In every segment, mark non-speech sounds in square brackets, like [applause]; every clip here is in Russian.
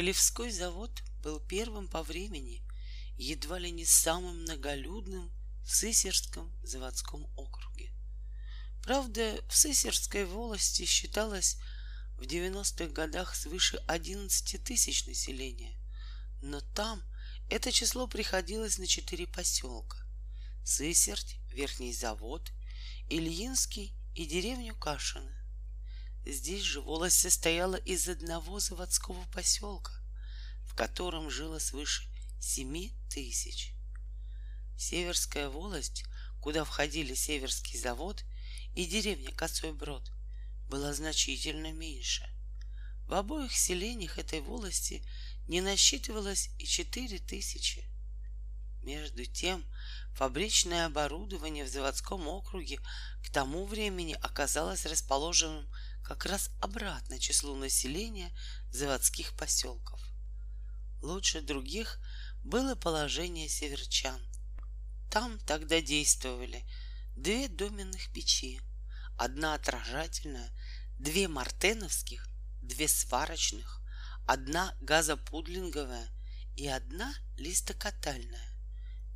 Полевской завод был первым по времени, едва ли не самым многолюдным в Сысерском заводском округе. Правда, в Сысерской волости считалось в 90-х годах свыше 11 тысяч населения, но там это число приходилось на четыре поселка — Сысерть, Верхний завод, Ильинский и деревню Кашино. Здесь же волость состояла из одного заводского поселка, в котором жило свыше семи тысяч. Северская волость, куда входили Северский завод и деревня Косой Брод, была значительно меньше. В обоих селениях этой волости не насчитывалось и четыре тысячи. Между тем, фабричное оборудование в заводском округе к тому времени оказалось расположенным как раз обратно числу населения заводских поселков. Лучше других было положение северчан. Там тогда действовали две доменных печи, одна отражательная, две мартеновских, две сварочных, одна газопудлинговая и одна листокатальная.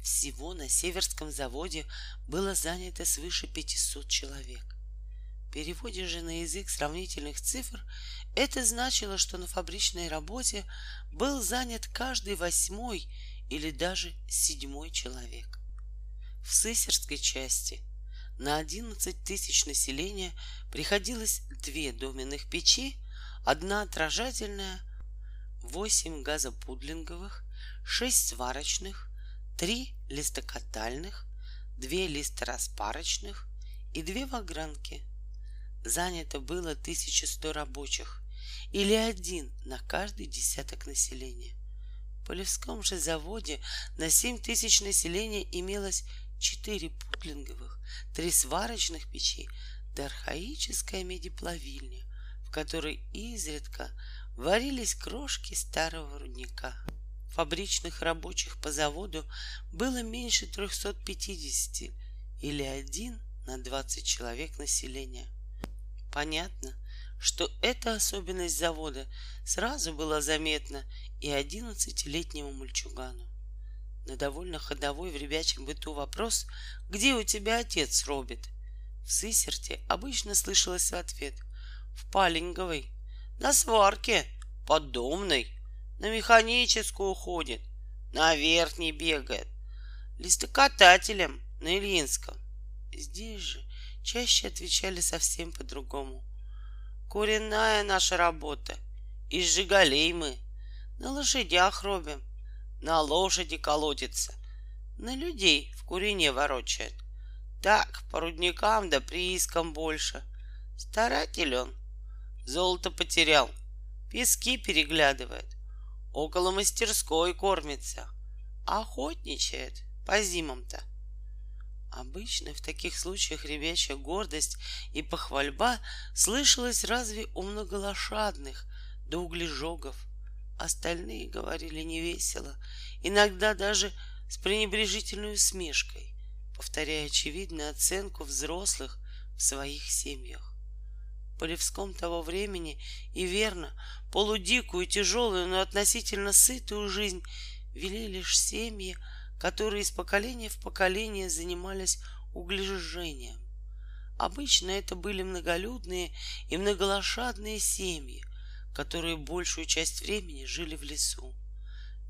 Всего на Северском заводе было занято свыше 500 человек переводе же на язык сравнительных цифр это значило, что на фабричной работе был занят каждый восьмой или даже седьмой человек. В Сысерской части на 11 тысяч населения приходилось две доменных печи, одна отражательная, восемь газопудлинговых, шесть сварочных, три листокатальных, две листораспарочных и две вагранки — занято было 1100 рабочих или один на каждый десяток населения. В Полевском же заводе на 7 тысяч населения имелось 4 путлинговых, 3 сварочных печи да архаическая медиплавильня, в которой изредка варились крошки старого рудника. Фабричных рабочих по заводу было меньше 350 или один на 20 человек населения. Понятно, что эта особенность завода сразу была заметна и одиннадцатилетнему мальчугану. На довольно ходовой в ребячем быту вопрос «Где у тебя отец робит?» В Сысерте обычно слышалось в ответ «В Палинговой, на сварке, под домной, на механическую ходит, на верхней бегает, листокатателем на Ильинском». Здесь же чаще отвечали совсем по-другому. Куренная наша работа. Из жигалей мы. На лошадях робим. На лошади колотится. На людей в курине ворочает. Так, по рудникам да приискам больше. Старатель он. Золото потерял. Пески переглядывает. Около мастерской кормится. Охотничает по зимам-то. Обычно в таких случаях ребячья гордость и похвальба слышалась разве у многолошадных да углежогов. Остальные говорили невесело, иногда даже с пренебрежительной усмешкой, повторяя очевидную оценку взрослых в своих семьях. Полевском того времени и верно, полудикую, тяжелую, но относительно сытую жизнь вели лишь семьи, которые из поколения в поколение занимались углежжением. Обычно это были многолюдные и многолошадные семьи, которые большую часть времени жили в лесу.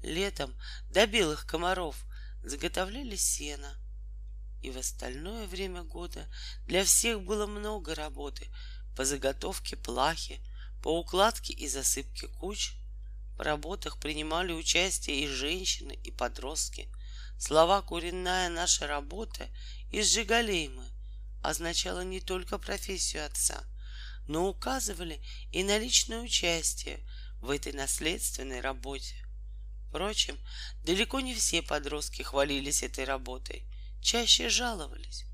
Летом до белых комаров заготовляли сено, и в остальное время года для всех было много работы по заготовке плахи, по укладке и засыпке куч. В работах принимали участие и женщины, и подростки — Слова «куренная наша работа» из Жигалеймы означало не только профессию отца, но указывали и на личное участие в этой наследственной работе. Впрочем, далеко не все подростки хвалились этой работой, чаще жаловались.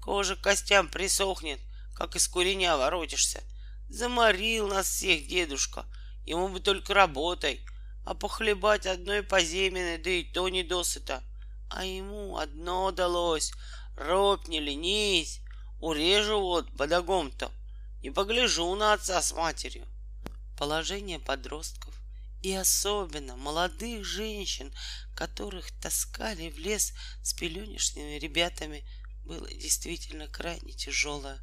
Кожа к костям присохнет, как из куреня воротишься. Заморил нас всех дедушка, ему бы только работой, а похлебать одной поземины, да и то не досыта — а ему одно далось. Робь, не ленись, урежу вот бодогом-то. Не погляжу на отца с матерью. Положение подростков и особенно молодых женщин, которых таскали в лес с пеленешными ребятами, было действительно крайне тяжелое,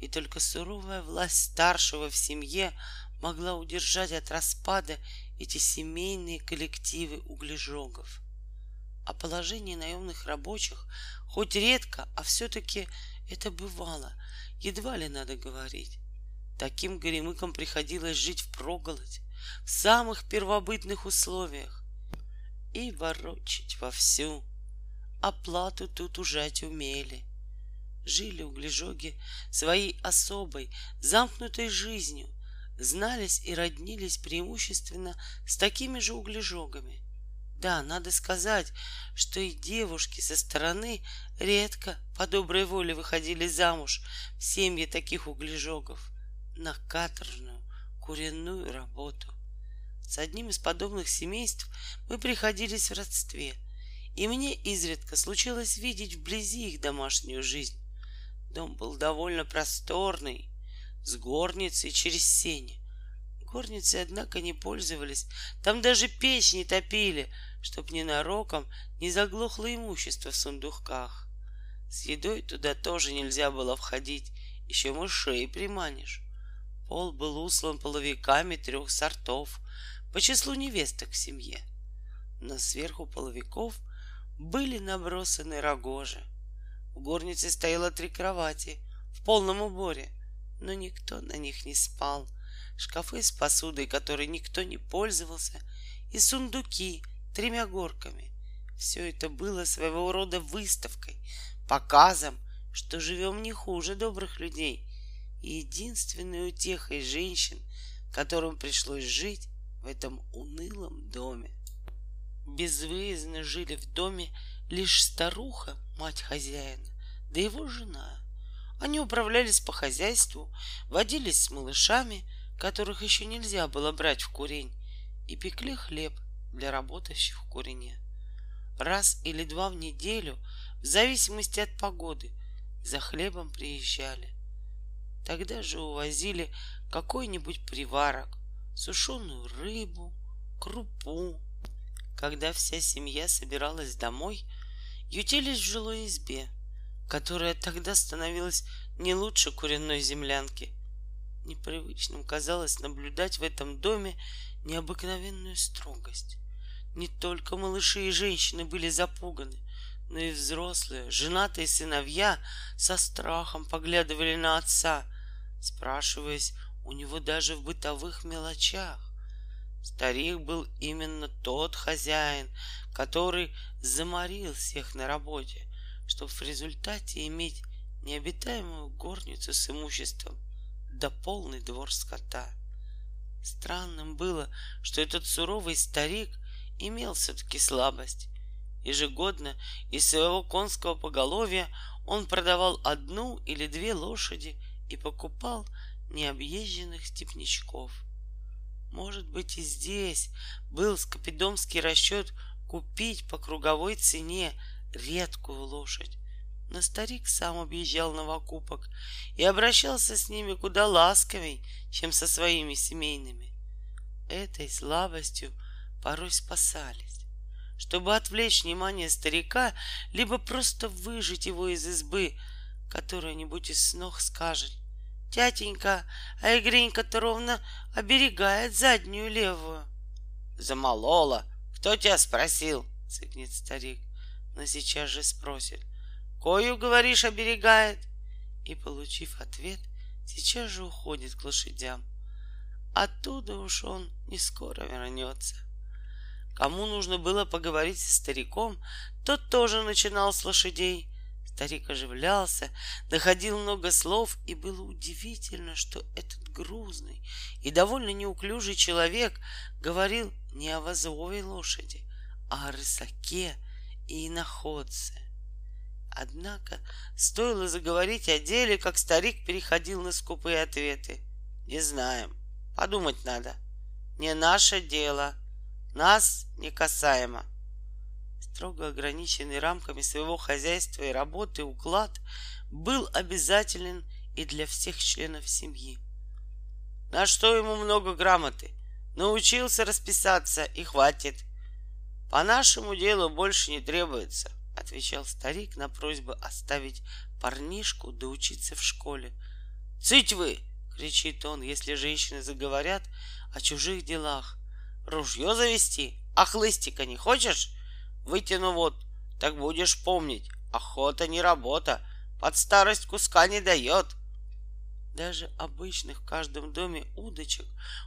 и только суровая власть старшего в семье могла удержать от распада эти семейные коллективы углежогов. О положении наемных рабочих хоть редко, а все-таки это бывало, едва ли надо говорить. Таким горемыкам приходилось жить в проголодь, в самых первобытных условиях и ворочить вовсю. Оплату тут ужать умели. Жили углежоги своей особой, замкнутой жизнью, знались и роднились преимущественно с такими же углежогами. Да, надо сказать, что и девушки со стороны редко по доброй воле выходили замуж в семьи таких углежогов на каторжную куренную работу. С одним из подобных семейств мы приходились в родстве, и мне изредка случилось видеть вблизи их домашнюю жизнь. Дом был довольно просторный, с горницей через сене. Горницы, однако, не пользовались, там даже печь не топили, чтоб ненароком не заглохло имущество в сундуках. С едой туда тоже нельзя было входить, еще мышей приманишь. Пол был услан половиками трех сортов, по числу невесток в семье. Но сверху половиков были набросаны рогожи. В горнице стояло три кровати в полном уборе, но никто на них не спал. Шкафы с посудой, которой никто не пользовался, и сундуки тремя горками. Все это было своего рода выставкой, показом, что живем не хуже добрых людей. И единственной утехой женщин, которым пришлось жить, в этом унылом доме. Безвыездно жили в доме лишь старуха, мать хозяина, да его жена. Они управлялись по хозяйству, водились с малышами, которых еще нельзя было брать в курень, и пекли хлеб для работающих в курине. Раз или два в неделю, в зависимости от погоды, за хлебом приезжали. Тогда же увозили какой-нибудь приварок, сушеную рыбу, крупу. Когда вся семья собиралась домой, ютились в жилой избе, которая тогда становилась не лучше куриной землянки. Непривычным казалось наблюдать в этом доме необыкновенную строгость. Не только малыши и женщины были запуганы, но и взрослые, женатые сыновья со страхом поглядывали на отца, спрашиваясь, у него даже в бытовых мелочах. Старик был именно тот хозяин, который заморил всех на работе, чтобы в результате иметь необитаемую горницу с имуществом да полный двор скота. Странным было, что этот суровый старик имел все-таки слабость. Ежегодно из своего конского поголовья он продавал одну или две лошади и покупал необъезженных степнячков. Может быть, и здесь был скопидомский расчет купить по круговой цене редкую лошадь. Но старик сам объезжал новокупок и обращался с ними куда ласковей, чем со своими семейными. Этой слабостью порой спасались. Чтобы отвлечь внимание старика, либо просто выжить его из избы, которая-нибудь из снох скажет — Тятенька, а Игренька-то ровно оберегает заднюю левую. Замолола. Кто тебя спросил? Цыкнет старик, но сейчас же спросит. Кою, говоришь, оберегает? И, получив ответ, сейчас же уходит к лошадям. Оттуда уж он не скоро вернется. Кому нужно было поговорить со стариком, тот тоже начинал с лошадей — Старик оживлялся, находил много слов, и было удивительно, что этот грузный и довольно неуклюжий человек говорил не о вазовой лошади, а о рысаке и иноходце. Однако стоило заговорить о деле, как старик переходил на скупые ответы. Не знаем, подумать надо. Не наше дело, нас не касаемо строго ограниченный рамками своего хозяйства и работы уклад был обязателен и для всех членов семьи. На что ему много грамоты? Научился расписаться и хватит. По нашему делу больше не требуется, отвечал старик на просьбу оставить парнишку доучиться в школе. Цыть вы! кричит он, если женщины заговорят о чужих делах. Ружье завести? А хлыстика не хочешь? Вытяну вот, так будешь помнить. Охота не работа, под старость куска не дает. Даже обычных в каждом доме удочек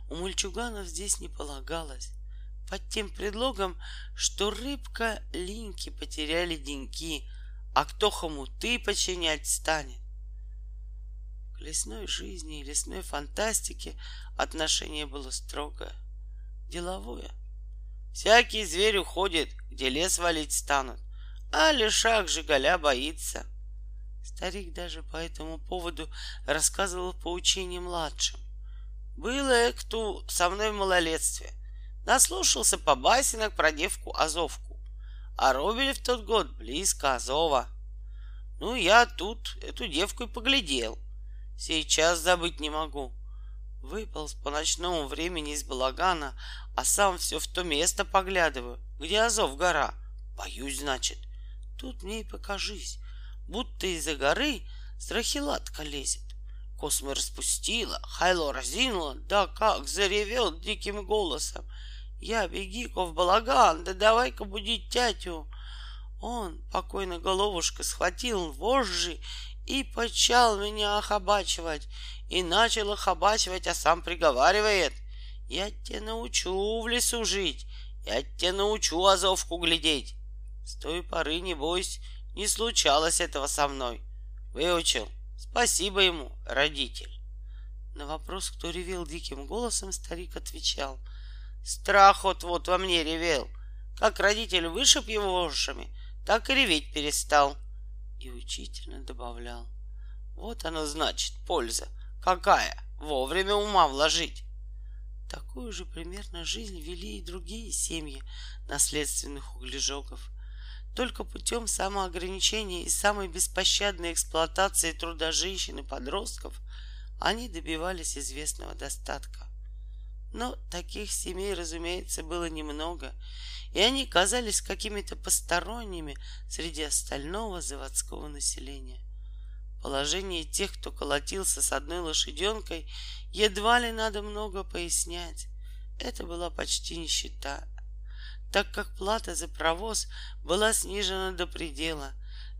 у мальчуганов здесь не полагалось. Под тем предлогом, что рыбка линьки потеряли деньки, а кто хомуты починять станет. К лесной жизни и лесной фантастике отношение было строгое, деловое. Всякий зверь уходит, где лес валить станут, а лишак жигаля боится. Старик даже по этому поводу рассказывал поучение младшим. Было кто со мной в малолетстве. Наслушался по басенок про девку Азовку. А робили в тот год близко Азова. Ну, я тут эту девку и поглядел. Сейчас забыть не могу. Выполз по ночному времени из балагана, а сам все в то место поглядываю, где Азов гора. Боюсь, значит. Тут мне и покажись будто из-за горы страхилатка лезет. Космы распустила, хайло разинула, да как заревел диким голосом. Я беги-ка в балаган, да давай-ка будить тятю. Он, покойно головушка, схватил вожжи и почал меня охабачивать. И начал охабачивать, а сам приговаривает. Я тебя научу в лесу жить, я тебя научу азовку глядеть. С той поры, не бойся, не случалось этого со мной. Выучил. Спасибо ему, родитель. На вопрос, кто ревел диким голосом, старик отвечал. Страх вот-вот во мне ревел. Как родитель вышиб его ушами, так и реветь перестал. И учительно добавлял. Вот оно значит, польза. Какая? Вовремя ума вложить. Такую же примерно жизнь вели и другие семьи наследственных углежоков — только путем самоограничения и самой беспощадной эксплуатации труда женщин и подростков они добивались известного достатка. Но таких семей, разумеется, было немного, и они казались какими-то посторонними среди остального заводского населения. Положение тех, кто колотился с одной лошаденкой, едва ли надо много пояснять. Это была почти нищета, так как плата за провоз была снижена до предела.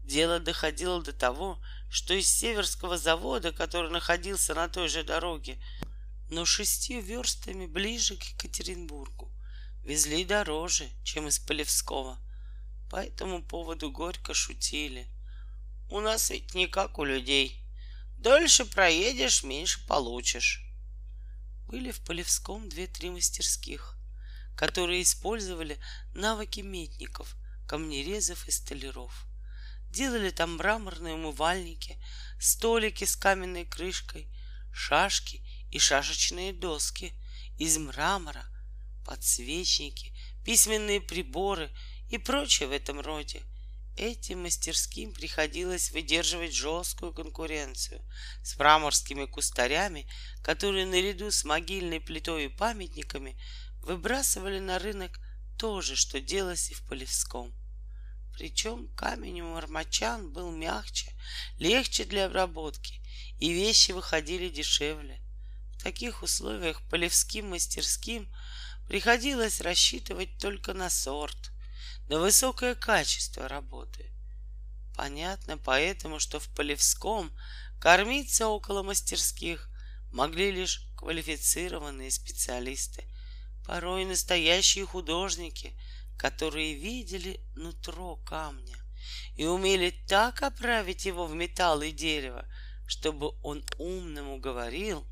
Дело доходило до того, что из Северского завода, который находился на той же дороге, но шестью верстами ближе к Екатеринбургу, везли дороже, чем из Полевского. По этому поводу горько шутили. У нас ведь не как у людей. Дольше проедешь, меньше получишь. Были в Полевском две-три мастерских которые использовали навыки метников, камнерезов и столяров. Делали там мраморные умывальники, столики с каменной крышкой, шашки и шашечные доски из мрамора, подсвечники, письменные приборы и прочее в этом роде. Этим мастерским приходилось выдерживать жесткую конкуренцию с мраморскими кустарями, которые наряду с могильной плитой и памятниками выбрасывали на рынок то же, что делалось и в Полевском. Причем камень у мармачан был мягче, легче для обработки, и вещи выходили дешевле. В таких условиях полевским мастерским приходилось рассчитывать только на сорт, на высокое качество работы. Понятно поэтому, что в Полевском кормиться около мастерских могли лишь квалифицированные специалисты, порой настоящие художники, которые видели нутро камня и умели так оправить его в металл и дерево, чтобы он умному говорил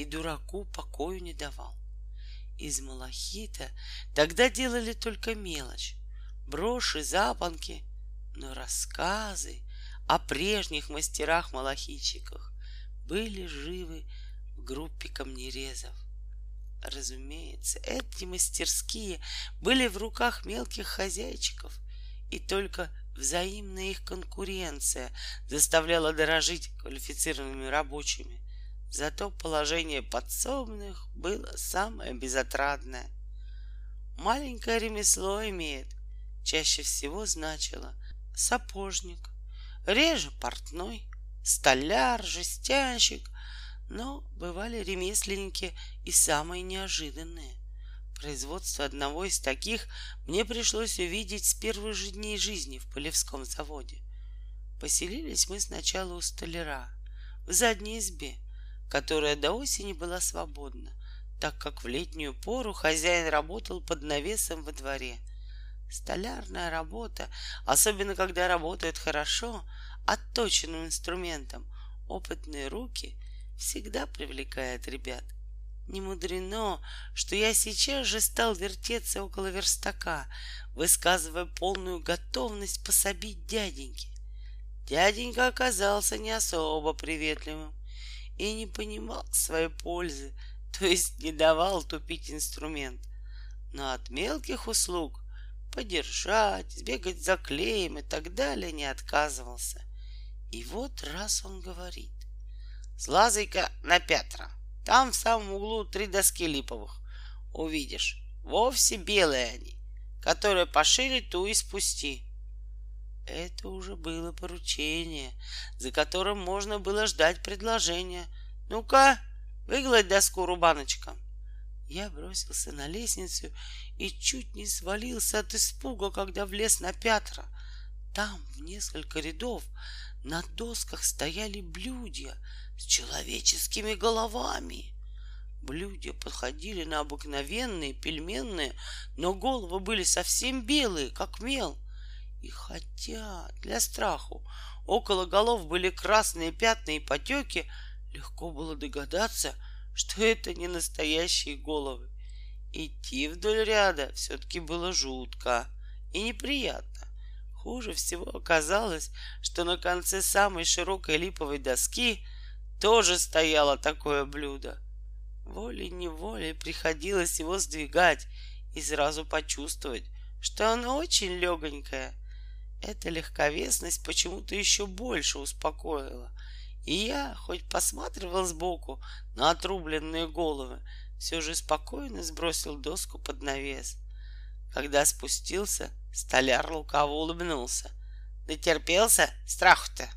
и дураку покою не давал. Из малахита тогда делали только мелочь, броши, запонки, но рассказы о прежних мастерах-малахитчиках были живы в группе камнерезов — Разумеется, эти мастерские были в руках мелких хозяйчиков, и только взаимная их конкуренция заставляла дорожить квалифицированными рабочими. Зато положение подсобных было самое безотрадное. Маленькое ремесло имеет, чаще всего значило сапожник, реже портной, столяр, жестянщик, но бывали ремесленники и самые неожиданные. Производство одного из таких мне пришлось увидеть с первых же дней жизни в Полевском заводе. Поселились мы сначала у столяра, в задней избе, которая до осени была свободна, так как в летнюю пору хозяин работал под навесом во дворе. Столярная работа, особенно когда работают хорошо, отточенным инструментом, опытные руки всегда привлекает ребят. Не мудрено, что я сейчас же стал вертеться около верстака, высказывая полную готовность пособить дяденьке. Дяденька оказался не особо приветливым и не понимал своей пользы, [laughs] то есть не давал тупить инструмент. Но от мелких услуг подержать, сбегать за клеем и так далее не отказывался. И вот раз он говорит, слазай-ка на Петра, там в самом углу три доски липовых. Увидишь, вовсе белые они, которые пошили ту и спусти. Это уже было поручение, за которым можно было ждать предложения. Ну-ка, выгладь доску, Рубаночка. Я бросился на лестницу и чуть не свалился от испуга, когда влез на Пятра. Там, в несколько рядов, на досках стояли блюдья с человеческими головами. Блюдья подходили на обыкновенные пельменные, но головы были совсем белые, как мел — и хотя для страху около голов были красные пятна и потеки, легко было догадаться, что это не настоящие головы. Идти вдоль ряда все-таки было жутко и неприятно. Хуже всего оказалось, что на конце самой широкой липовой доски тоже стояло такое блюдо. Волей-неволей приходилось его сдвигать и сразу почувствовать, что оно очень легонькое. Эта легковесность почему-то еще больше успокоила. И я, хоть посматривал сбоку на отрубленные головы, все же спокойно сбросил доску под навес. Когда спустился, столяр лукаво улыбнулся. Дотерпелся? Страху-то?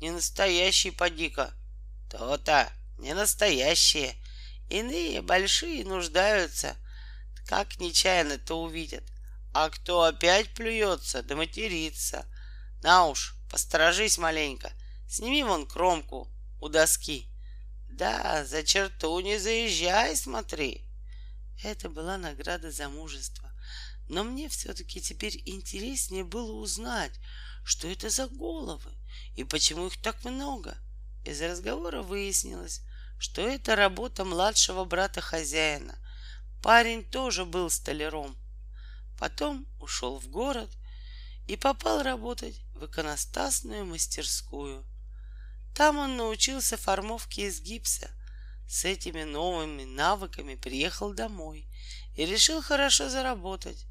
Не настоящий поди-ка. То-то, не настоящие. Иные большие нуждаются. Как нечаянно-то увидят. А кто опять плюется, да матерится. На уж, посторожись маленько. Сними вон кромку у доски. Да, за черту не заезжай, смотри. Это была награда за мужество. Но мне все-таки теперь интереснее было узнать, что это за головы и почему их так много. Из разговора выяснилось, что это работа младшего брата хозяина. Парень тоже был столяром, Потом ушел в город и попал работать в иконостасную мастерскую. Там он научился формовке из гипса. С этими новыми навыками приехал домой и решил хорошо заработать.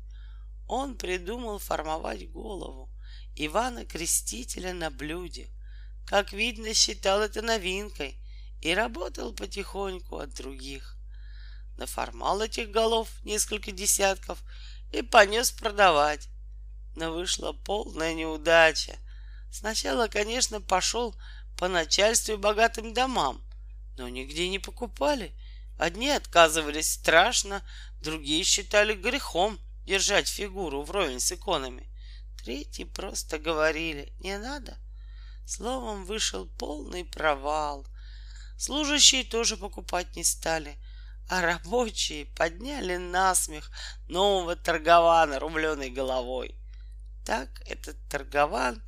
Он придумал формовать голову Ивана Крестителя на блюде. Как видно, считал это новинкой и работал потихоньку от других. Наформал этих голов несколько десятков и понес продавать. Но вышла полная неудача. Сначала, конечно, пошел по начальству и богатым домам, но нигде не покупали. Одни отказывались страшно, другие считали грехом держать фигуру вровень с иконами. Третьи просто говорили «не надо». Словом, вышел полный провал. Служащие тоже покупать не стали — а рабочие подняли насмех нового торгована рубленой головой. Так этот торгован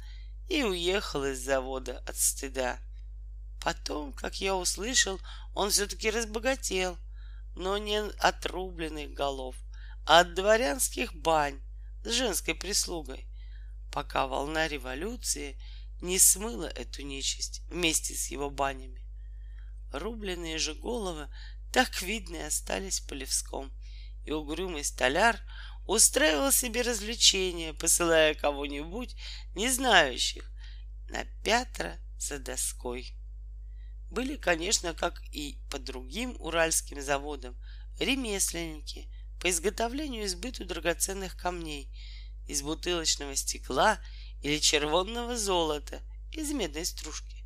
и уехал из завода от стыда. Потом, как я услышал, он все-таки разбогател, но не от рубленных голов, а от дворянских бань с женской прислугой, пока волна революции не смыла эту нечисть вместе с его банями. Рубленные же головы так видно и остались Полевском. И угрюмый столяр устраивал себе развлечения, посылая кого-нибудь, не знающих, на Пятра за доской. были, конечно, как и по другим уральским заводам, ремесленники по изготовлению и сбыту драгоценных камней из бутылочного стекла или червонного золота из медной стружки.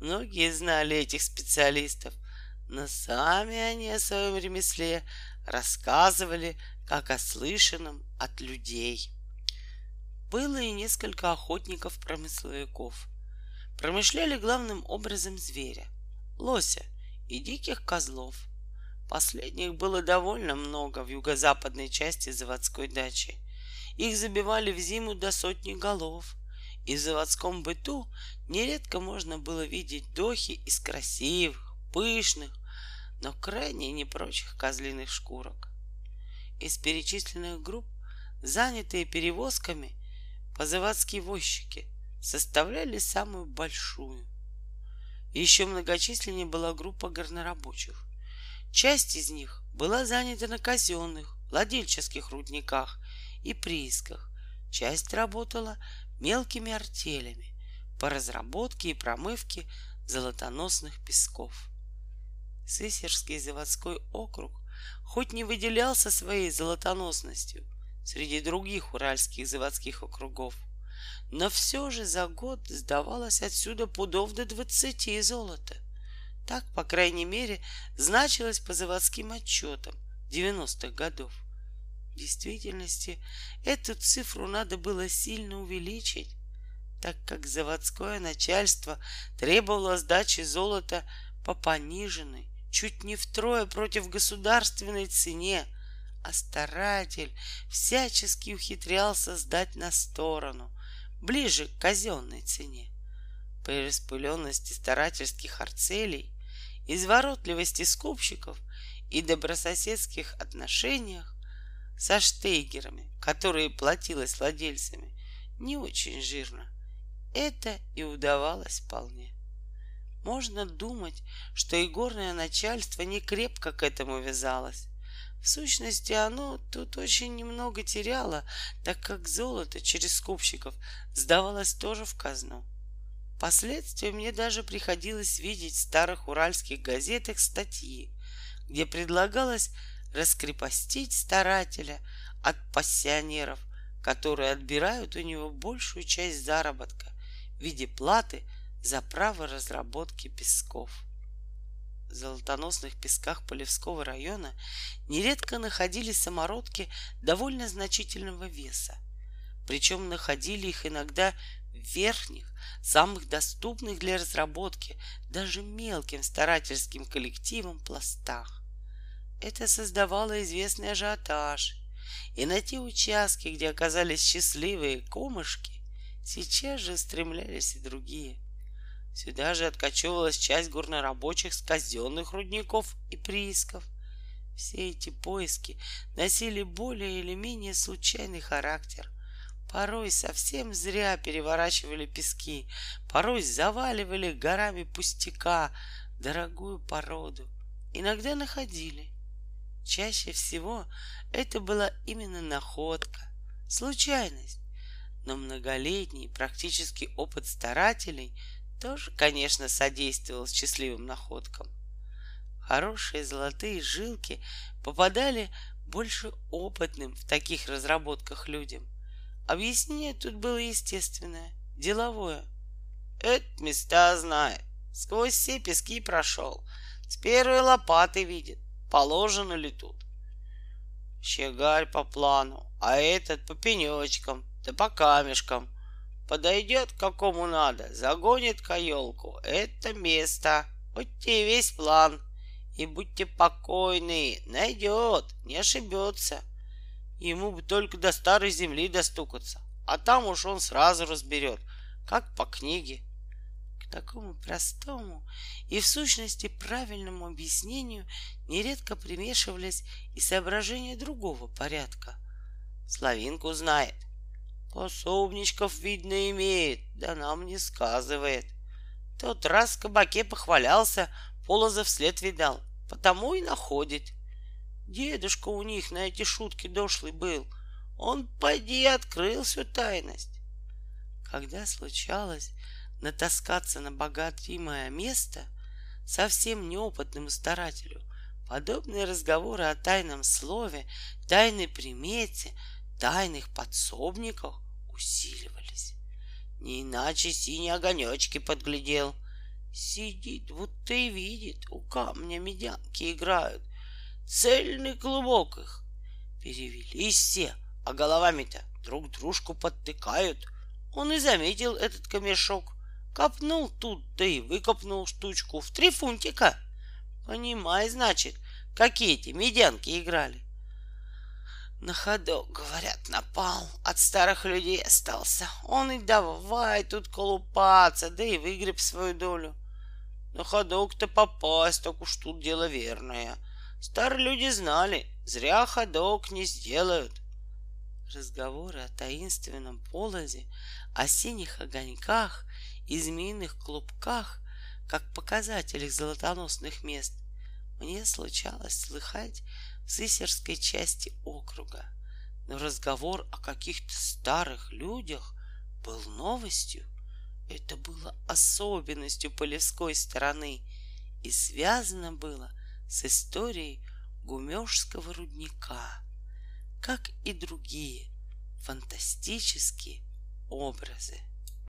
Многие знали этих специалистов, но сами они о своем ремесле рассказывали как о слышанном от людей. Было и несколько охотников-промысловиков. Промышляли главным образом зверя — лося и диких козлов. Последних было довольно много в юго-западной части заводской дачи. Их забивали в зиму до сотни голов, и в заводском быту нередко можно было видеть дохи из красивых, пышных, но крайне непрочих козлиных шкурок. Из перечисленных групп, занятые перевозками, позаводские возчики составляли самую большую. Еще многочисленнее была группа горнорабочих. Часть из них была занята на казенных, владельческих рудниках и приисках. Часть работала мелкими артелями по разработке и промывке золотоносных песков. Сысерский заводской округ хоть не выделялся своей золотоносностью среди других уральских заводских округов, но все же за год сдавалось отсюда пудов до двадцати золота. Так, по крайней мере, значилось по заводским отчетам 90-х годов. В действительности эту цифру надо было сильно увеличить, так как заводское начальство требовало сдачи золота по пониженной, чуть не втрое против государственной цене, а старатель всячески ухитрялся сдать на сторону, ближе к казенной цене. При распыленности старательских арцелей, изворотливости скупщиков и добрососедских отношениях со штейгерами, которые платилось владельцами, не очень жирно. Это и удавалось вполне. Можно думать, что и горное начальство не крепко к этому вязалось. В сущности, оно тут очень немного теряло, так как золото через скупщиков сдавалось тоже в казну. Впоследствии мне даже приходилось видеть в старых уральских газетах статьи, где предлагалось раскрепостить старателя от пассионеров, которые отбирают у него большую часть заработка в виде платы – за право разработки песков. В золотоносных песках Полевского района нередко находились самородки довольно значительного веса. Причем находили их иногда в верхних, самых доступных для разработки, даже мелким старательским коллективам пластах. Это создавало известный ажиотаж, и на те участки, где оказались счастливые комышки, сейчас же стремлялись и другие. Сюда же откачивалась часть горнорабочих с казенных рудников и приисков. Все эти поиски носили более или менее случайный характер. Порой совсем зря переворачивали пески, порой заваливали горами пустяка дорогую породу. Иногда находили. Чаще всего это была именно находка, случайность. Но многолетний практический опыт старателей тоже, конечно, содействовал счастливым находкам. Хорошие золотые жилки попадали больше опытным в таких разработках людям. Объяснение тут было естественное, деловое. Это места знает, сквозь все пески прошел, с первой лопаты видит, положено ли тут. Щегарь по плану, а этот по пенечкам, да по камешкам. Подойдет какому надо, загонит каелку. Это место. Вот тебе весь план. И будьте покойны, найдет, не ошибется. Ему бы только до старой земли достукаться, а там уж он сразу разберет, как по книге. К такому простому и в сущности правильному объяснению нередко примешивались и соображения другого порядка. Славинку знает — Пособничков, видно, имеет, да нам не сказывает. Тот раз в кабаке похвалялся, Полозов след видал, потому и находит. Дедушка у них на эти шутки дошлый был. Он, поди, открыл всю тайность. Когда случалось натаскаться на богатимое место, совсем неопытному старателю подобные разговоры о тайном слове, тайной примете, тайных подсобниках усиливались. Не иначе синие огонечки подглядел. Сидит, будто и видит, у камня медянки играют. Цельный клубок их. Перевелись все, а головами-то друг дружку подтыкают. Он и заметил этот камешок. Копнул тут, да и выкопнул штучку в три фунтика. Понимай, значит, какие эти медянки играли. На ходу, говорят, напал. От старых людей остался. Он и давай тут колупаться, да и выгреб свою долю. На ходок-то попасть, так уж тут дело верное. Старые люди знали, зря ходок не сделают. Разговоры о таинственном полозе, о синих огоньках и змеиных клубках, как показателях золотоносных мест, мне случалось слыхать Сысерской части округа. Но разговор о каких-то старых людях был новостью. Это было особенностью полевской стороны и связано было с историей Гумежского рудника, как и другие фантастические образы.